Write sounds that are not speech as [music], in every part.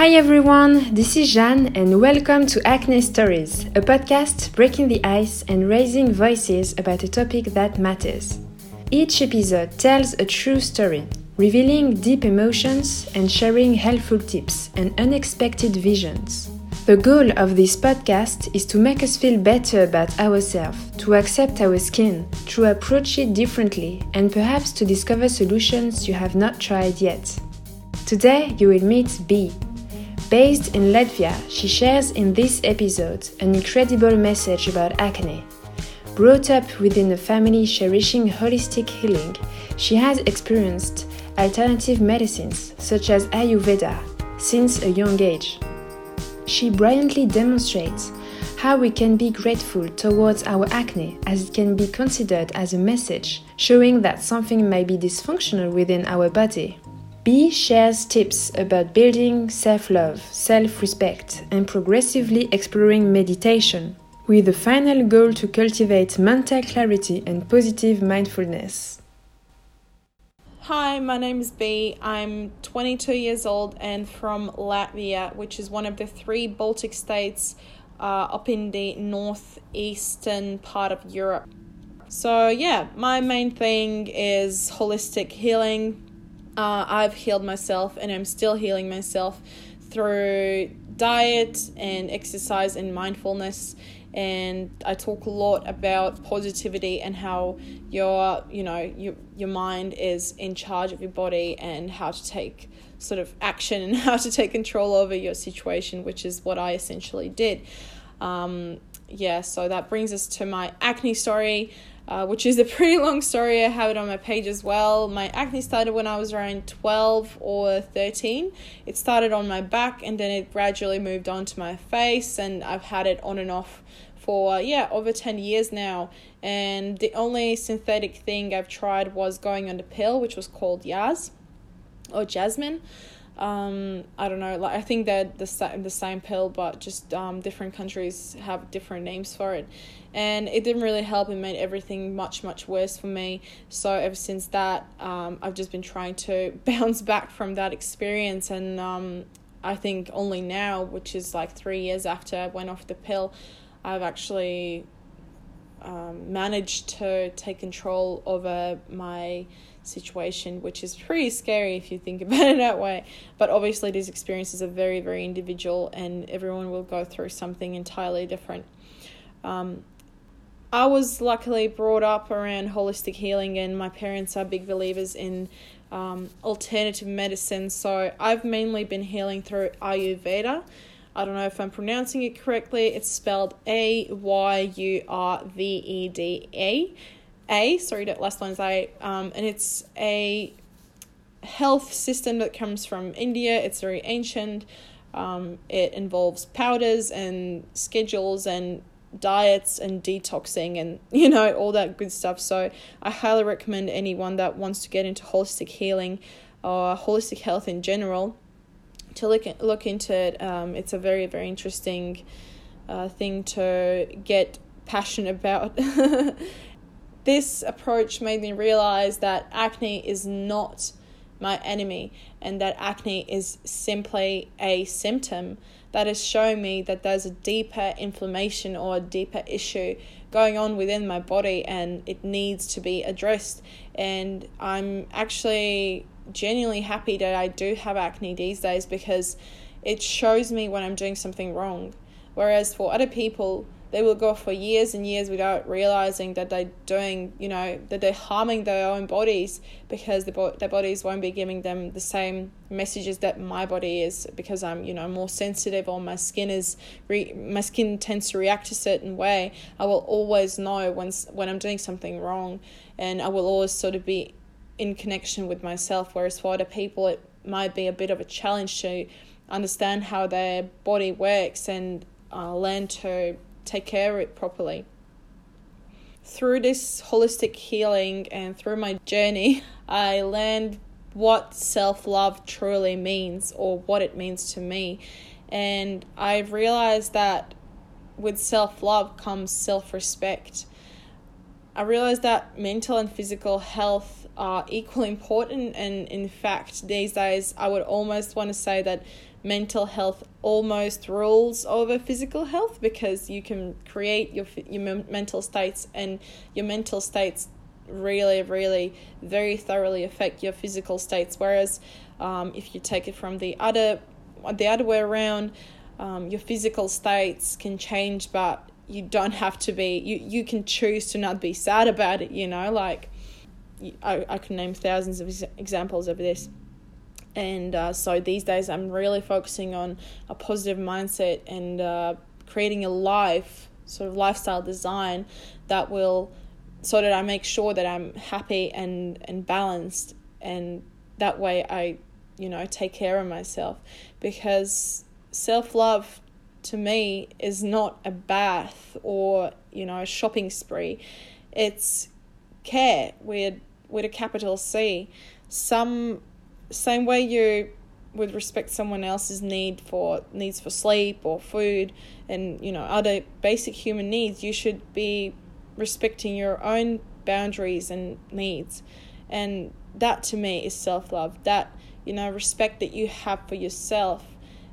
Hi everyone, this is Jeanne and welcome to Acne Stories, a podcast breaking the ice and raising voices about a topic that matters. Each episode tells a true story, revealing deep emotions and sharing helpful tips and unexpected visions. The goal of this podcast is to make us feel better about ourselves, to accept our skin, to approach it differently, and perhaps to discover solutions you have not tried yet. Today you will meet B. Based in Latvia, she shares in this episode an incredible message about acne. Brought up within a family cherishing holistic healing, she has experienced alternative medicines such as Ayurveda since a young age. She brilliantly demonstrates how we can be grateful towards our acne as it can be considered as a message showing that something may be dysfunctional within our body. B shares tips about building self love, self respect, and progressively exploring meditation, with the final goal to cultivate mental clarity and positive mindfulness. Hi, my name is B. I'm 22 years old and from Latvia, which is one of the three Baltic states uh, up in the northeastern part of Europe. So, yeah, my main thing is holistic healing, uh, I've healed myself and I'm still healing myself through diet and exercise and mindfulness. And I talk a lot about positivity and how your you know your your mind is in charge of your body and how to take sort of action and [laughs] how to take control over your situation which is what I essentially did. Um, yeah so that brings us to my acne story uh, which is a [laughs] pretty long story. I have it on my page as well. My acne started when I was around 12 or 13. It started on my back and then it gradually moved on to my face, and I've had it on and off for, yeah, over 10 years now. And the only synthetic thing I've tried was going on the pill, which was called Yaz or Yasmin um, I don't know, like I think they're the same the same pill, but just um, different countries have different names for it, and it didn't really help. It made everything much much worse for me. So ever since that, um, I've just been trying to [laughs] bounce back from that experience, and um, I think only now, which is like three years after I went off the pill, I've actually um, managed to take control over my situation, which is pretty scary if you think [laughs] about it that way. But obviously, these experiences are very, very individual, and everyone will go through something entirely different. Um, I was luckily brought up around holistic healing, and my parents are big believers in um, alternative medicine. So I've mainly been healing through Ayurveda. I don't know if I'm pronouncing it correctly. It's spelled A Y U R V E D A. A, sorry, that last line is A, um, and it's a health system that comes from India. It's very ancient. Um, it involves powders and schedules and diets and detoxing and [laughs] you know all that good stuff. So I highly recommend anyone that wants to get into holistic healing or holistic health in general to look look into it. Um, it's a very very interesting uh, thing to get passionate about. [laughs] This approach made me realize that acne is not my enemy and that acne is simply a symptom that is showing me that there's a deeper inflammation or a deeper issue going on within my body and it needs to be addressed. And I'm actually genuinely happy that I do have acne these days because it shows me when I'm doing something wrong. Whereas for other people, they will go for years and years without realizing that they're doing, you know, that they're harming their own bodies because the bo- their bodies won't be giving them the same messages that my body is because I'm, you know, more sensitive or my skin is re- my skin tends to react a certain way. I will always know when when I'm doing something wrong, and I will always sort of be in connection with myself. Whereas for other people, it might be a bit of a challenge to understand how their body works and uh, learn to take care of it properly. Through this holistic healing and through my journey, [laughs] I learned what self love truly means or what it means to me. And I've realized that with self love comes self respect. I realized that mental and physical health are equally important, and in fact, these days, I would almost want to say that mental health almost rules over physical health because you can create your your mental states and your mental states really really very thoroughly affect your physical states. Whereas um, if you take it from the other the other way around um, your physical states can change but you don't have to be you you can choose to not be sad about it you know like I, I can name thousands of examples of this and uh, so these days i'm really focusing on a positive mindset and uh, creating a life sort of lifestyle design that will so that i make sure that i'm happy and and balanced and that way i you know take care of myself. Because self-love to me is not a bath or you know a shopping spree. It's care with with a capital c. Some same way you would respect someone else's need for needs for sleep or food and you know other basic human needs you should be respecting your own boundaries and needs. And that to me is self-love. That you know respect that you have for yourself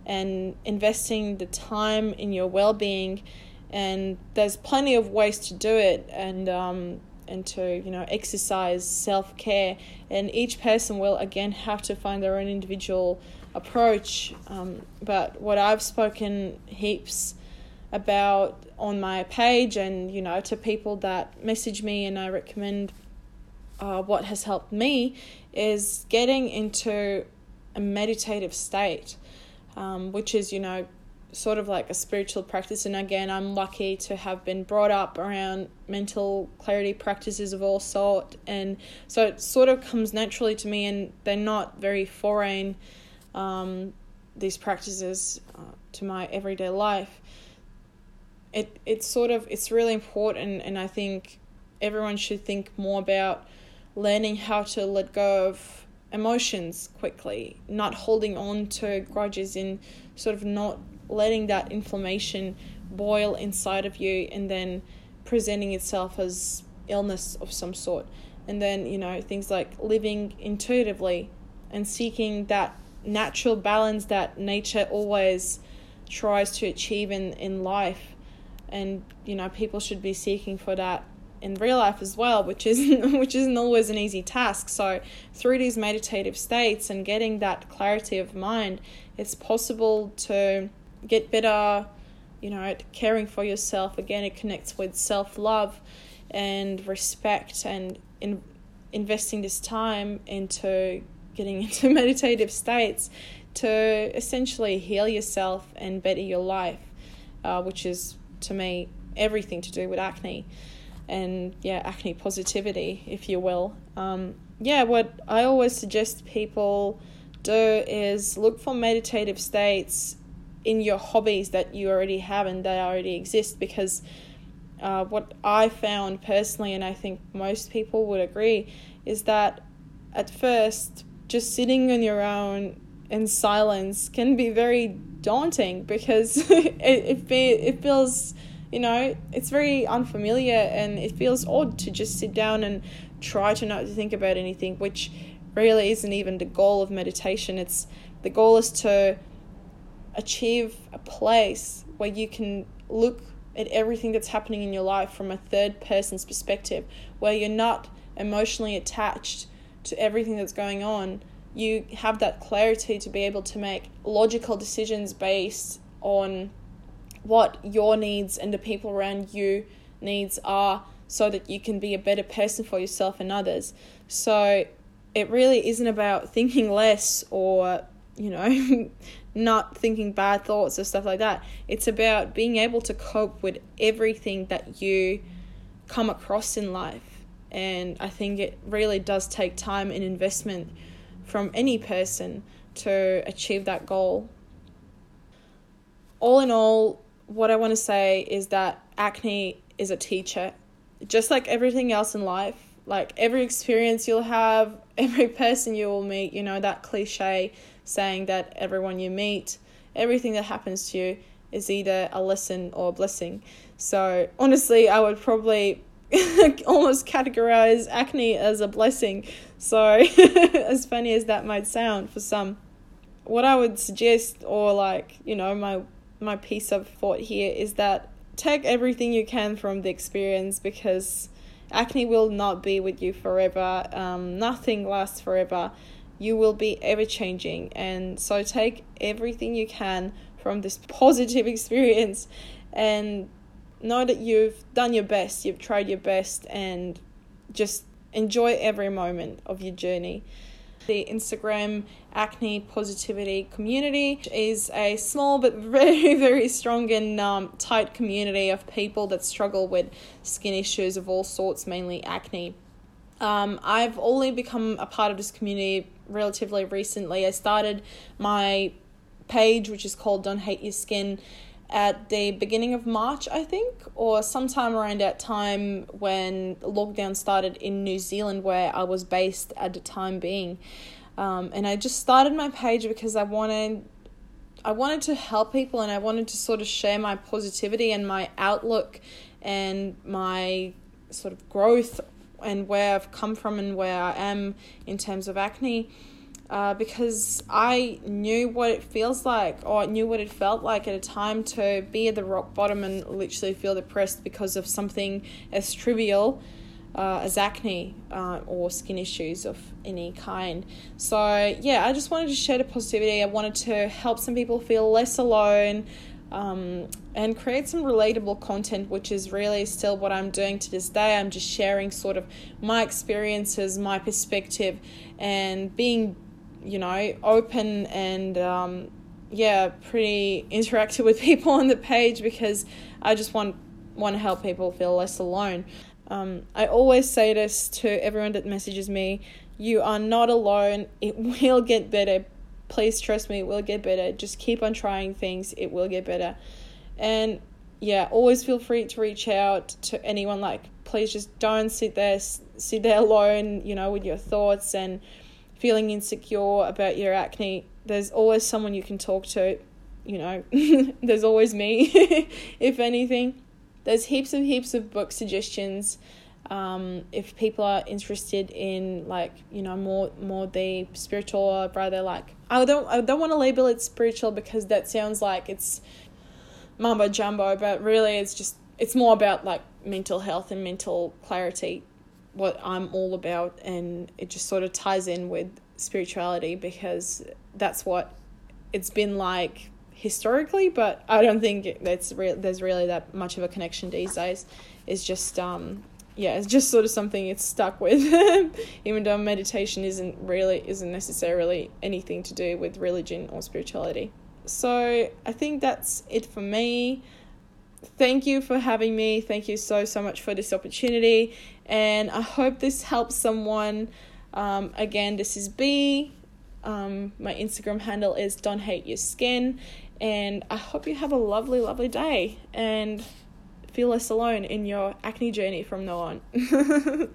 and investing the time in your well-being. And there's plenty of ways to do it. And um, and to you know exercise self-care. And each person will again have to find their own individual approach. Um, but what i've spoken heaps about on my page and you know to people that message me and i recommend uh, what has helped me is getting into a meditative state um, which is, you know, sort of like a spiritual practice. And again, I'm lucky to have been brought up around mental clarity practices of all sort. And so it sort of comes naturally to me, and they're not very foreign, um, these practices, uh, to my everyday life. It, it's sort of, it's really important, and I think everyone should think more about learning how to let go of emotions quickly, not holding on to grudges and sort of not letting that inflammation boil inside of you and then presenting itself as illness of some sort. And then, you know, things like living intuitively and seeking that natural balance that nature always tries to achieve in, in life. And, you know, people should be seeking for that in real life as well, which isn't [laughs] which isn't always an easy task. So through these meditative states and getting that clarity of mind, it's possible to get better, you know, at caring for yourself. Again, it connects with self love and respect and in investing this time into getting [laughs] into meditative states to essentially heal yourself and better your life, uh, which is to me everything to do with acne and yeah, acne positivity, if you will. Um, yeah, what I always suggest people do is look for meditative states in your hobbies that you already have and they already exist because uh, what I found personally, and I think most people would agree, is that at first, just sitting on your own in silence can be very daunting because [laughs] it, it, it feels you know, it's very unfamiliar and it feels odd to just sit down and try to not think about anything, which really isn't even the goal of meditation. It's the goal is to achieve a place where you can look at everything that's happening in your life from a third person's perspective, where you're not emotionally attached to everything that's going on. You have that clarity to be able to make logical decisions based on what your needs and the people around you needs are so that you can be a better person for yourself and others. So it really isn't about thinking less or, you know, [laughs] not thinking bad thoughts or stuff like that. It's about being able to cope with everything that you come across in life. And I think it really does take time and investment from any person to achieve that goal. All in all, what I want to say is that acne is a teacher. Just like everything else in life, like every experience you'll have, [laughs] every person you will meet, you know, that cliche saying that everyone you meet, everything that happens to you is either a lesson or a blessing. So, honestly, I would probably [laughs] almost categorize acne as a blessing. So, [laughs] as funny as that might sound for some. what I would suggest, or like you know, my my piece of thought here is that take everything you can from the experience because acne will not be with you forever. Um, nothing lasts forever. You will be ever changing, and so take everything you can from this positive [laughs] experience, and know that you've done your best. You've tried your best, and just enjoy every moment of your journey. The Instagram acne positivity community is a small but [laughs] very, very strong and um, tight community of people that struggle with skin issues of all sorts, mainly acne. Um, I've only become a part of this community relatively recently. I started my page, which is called Don't Hate Your Skin, at the beginning of March, I think, or sometime around that time when lockdown started in New Zealand, where I was based at the time being. Um, and I just started my page because I wanted I wanted to help people and I wanted to sort of share my positivity and my outlook and my sort of growth and where I've come from and where I am in terms of acne uh, because I knew what it feels like, or I knew what it felt like at a time to be at the rock bottom and literally feel depressed because of something as trivial uh, as acne uh, or skin issues of any kind. So, yeah, I just wanted to share the positivity. I wanted to help some people feel less alone. Um, and create some relatable content, which is really still what I'm doing to this day. I'm just sharing sort of my experiences, my perspective, and being you know, open and um, yeah, pretty interactive with [laughs] people on the page because I just want want to help people feel less alone. Um, I always say this to everyone that messages me: you are not alone. It [laughs] will get better. Please trust me, it will get better. Just keep on trying things. It will get better. And yeah, always feel free to reach out to anyone. Like, please just don't sit there, sit there alone. You know, with your thoughts and feeling insecure about your acne, there's always someone you can talk to. You know, [laughs] there's always me, [laughs] if anything. There's heaps and heaps of book suggestions. Um, if people are interested in like you know more more the spiritual rather like I don't I don't want to label it spiritual because that sounds like it's mumbo jumbo, but really it's just it's more about like mental health and mental clarity what I'm all about, and it just sort of ties in with spirituality because that's what it's been like historically. But I don't think that's re- there's really that much of a connection these days. It's just um yeah, it's just sort of something it's stuck with, [laughs] even though meditation isn't really isn't necessarily anything to do with religion or spirituality. So I think that's it for me thank you for having me. Thank you so, so much for this opportunity. And I hope this helps someone. Um, again, this is B. Um, my Instagram handle is Don't Hate Your Skin. And I hope you have a lovely, lovely day and feel less alone in your acne journey from now on. [laughs]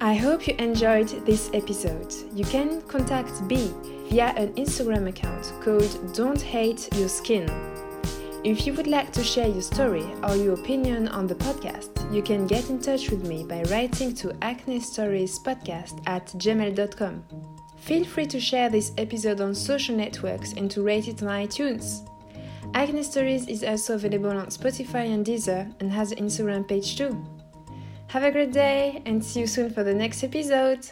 I hope you enjoyed this episode. You can contact B via an Instagram account called Don't Hate Your Skin. If you would like to share your story or your opinion on the podcast, you can get in touch with me by writing to acne stories podcast at gmail.com. Feel free to share this episode on social networks and to rate it on iTunes. Acne Stories is also available on Spotify and Deezer and has an Instagram page too. Have a great day and see you soon for the next episode!